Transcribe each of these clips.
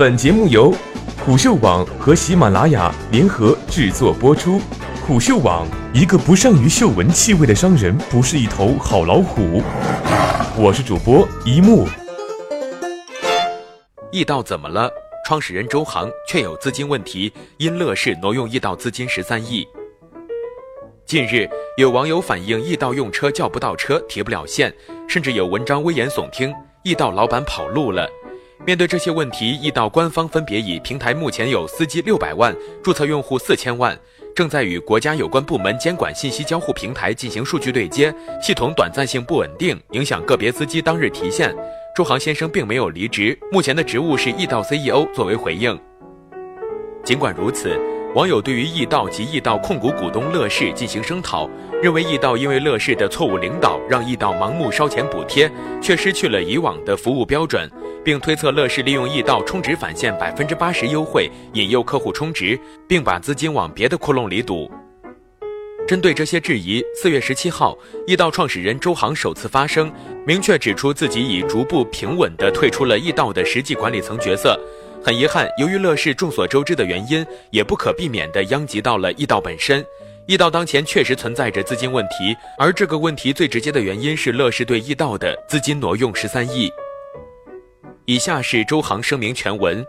本节目由虎嗅网和喜马拉雅联合制作播出。虎嗅网：一个不善于嗅闻气味的商人，不是一头好老虎。我是主播一木。易道怎么了？创始人周航却有资金问题，因乐视挪用易道资金十三亿。近日，有网友反映易道用车叫不到车，提不了现，甚至有文章危言耸听，易道老板跑路了。面对这些问题，易道官方分别以平台目前有司机六百万，注册用户四千万，正在与国家有关部门监管信息交互平台进行数据对接，系统短暂性不稳定，影响个别司机当日提现。周航先生并没有离职，目前的职务是易道 CEO。作为回应，尽管如此，网友对于易道及易道控股股东乐视进行声讨，认为易道因为乐视的错误领导，让易道盲目烧钱补贴，却失去了以往的服务标准，并推测乐视利用易道充值返现百分之八十优惠，引诱客户充值，并把资金往别的窟窿里堵。针对这些质疑，四月十七号，易道创始人周航首次发声，明确指出自己已逐步平稳地退出了易道的实际管理层角色。很遗憾，由于乐视众所周知的原因，也不可避免地殃及到了易道本身。易道当前确实存在着资金问题，而这个问题最直接的原因是乐视对易道的资金挪用十三亿。以下是周航声明全文：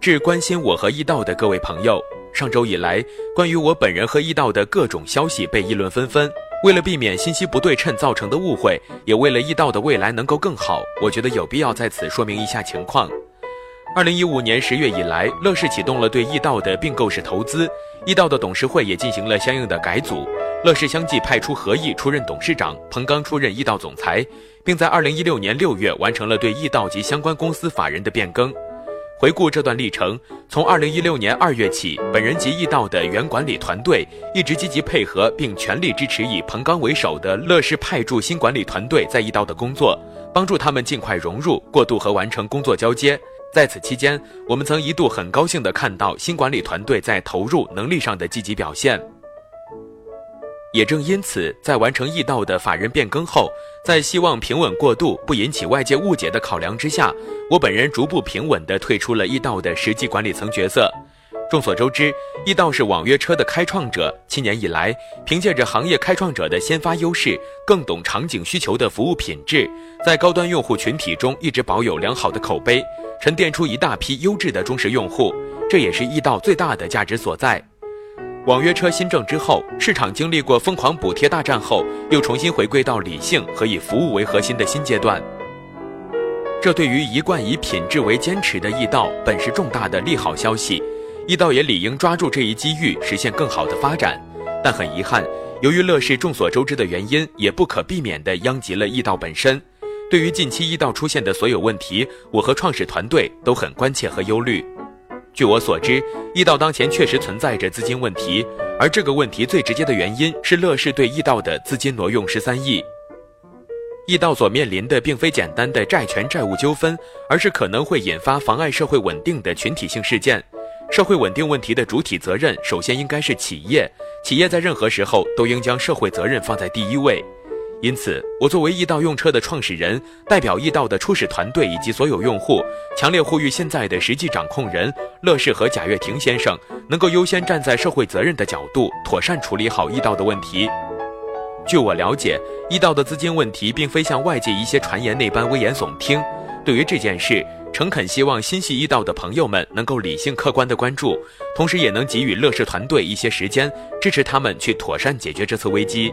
致关心我和易道的各位朋友。上周以来，关于我本人和易道的各种消息被议论纷纷。为了避免信息不对称造成的误会，也为了易道的未来能够更好，我觉得有必要在此说明一下情况。二零一五年十月以来，乐视启动了对易道的并购式投资，易道的董事会也进行了相应的改组。乐视相继派出何毅出任董事长，彭刚出任易道总裁，并在二零一六年六月完成了对易道及相关公司法人的变更。回顾这段历程，从二零一六年二月起，本人及易道的原管理团队一直积极配合，并全力支持以彭刚为首的乐视派驻新管理团队在易道的工作，帮助他们尽快融入、过渡和完成工作交接。在此期间，我们曾一度很高兴地看到新管理团队在投入能力上的积极表现。也正因此，在完成易道的法人变更后，在希望平稳过渡、不引起外界误解的考量之下，我本人逐步平稳地退出了易道的实际管理层角色。众所周知，易道是网约车的开创者，七年以来，凭借着行业开创者的先发优势，更懂场景需求的服务品质，在高端用户群体中一直保有良好的口碑，沉淀出一大批优质的忠实用户，这也是易道最大的价值所在。网约车新政之后，市场经历过疯狂补贴大战后，又重新回归到理性和以服务为核心的新阶段。这对于一贯以品质为坚持的易道，本是重大的利好消息。易道也理应抓住这一机遇，实现更好的发展。但很遗憾，由于乐视众所周知的原因，也不可避免地殃及了易道本身。对于近期易道出现的所有问题，我和创始团队都很关切和忧虑。据我所知，易道当前确实存在着资金问题，而这个问题最直接的原因是乐视对易道的资金挪用十三亿。易道所面临的并非简单的债权债务纠纷，而是可能会引发妨碍社会稳定的群体性事件。社会稳定问题的主体责任首先应该是企业，企业在任何时候都应将社会责任放在第一位。因此，我作为易道用车的创始人，代表易道的初始团队以及所有用户，强烈呼吁现在的实际掌控人乐视和贾跃亭先生，能够优先站在社会责任的角度，妥善处理好易道的问题。据我了解，易道的资金问题并非像外界一些传言那般危言耸听。对于这件事，诚恳希望心系易道的朋友们能够理性客观的关注，同时也能给予乐视团队一些时间，支持他们去妥善解决这次危机。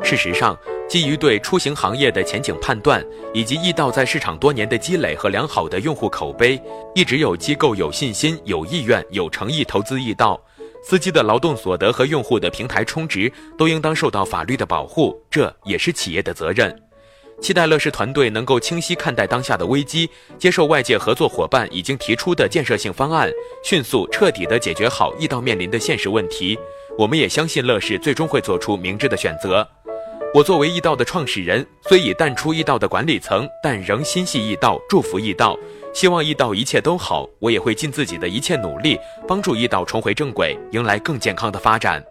事实上，基于对出行行业的前景判断，以及易道在市场多年的积累和良好的用户口碑，一直有机构有信心、有意愿、有诚意投资易道。司机的劳动所得和用户的平台充值都应当受到法律的保护，这也是企业的责任。期待乐视团队能够清晰看待当下的危机，接受外界合作伙伴已经提出的建设性方案，迅速彻底地解决好易道面临的现实问题。我们也相信乐视最终会做出明智的选择。我作为易道的创始人，虽已淡出易道的管理层，但仍心系易道，祝福易道，希望易道一切都好。我也会尽自己的一切努力，帮助易道重回正轨，迎来更健康的发展。